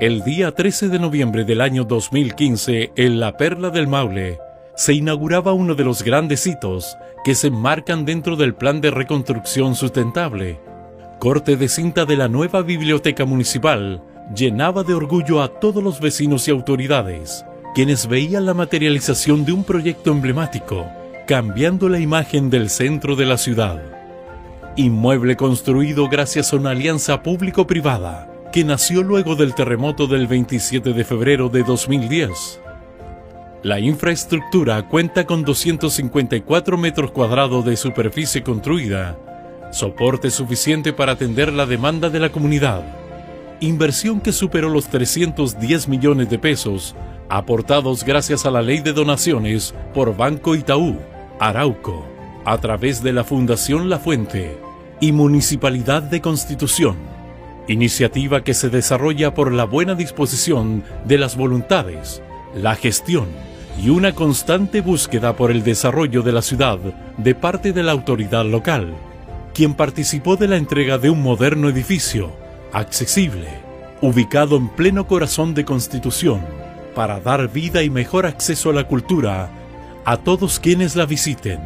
El día 13 de noviembre del año 2015, en la Perla del Maule, se inauguraba uno de los grandes hitos que se enmarcan dentro del Plan de Reconstrucción Sustentable. Corte de cinta de la nueva biblioteca municipal llenaba de orgullo a todos los vecinos y autoridades, quienes veían la materialización de un proyecto emblemático, cambiando la imagen del centro de la ciudad. Inmueble construido gracias a una alianza público-privada que nació luego del terremoto del 27 de febrero de 2010. La infraestructura cuenta con 254 metros cuadrados de superficie construida, soporte suficiente para atender la demanda de la comunidad, inversión que superó los 310 millones de pesos, aportados gracias a la ley de donaciones por Banco Itaú, Arauco, a través de la Fundación La Fuente y Municipalidad de Constitución, iniciativa que se desarrolla por la buena disposición de las voluntades, la gestión, y una constante búsqueda por el desarrollo de la ciudad de parte de la autoridad local, quien participó de la entrega de un moderno edificio, accesible, ubicado en pleno corazón de Constitución, para dar vida y mejor acceso a la cultura a todos quienes la visiten.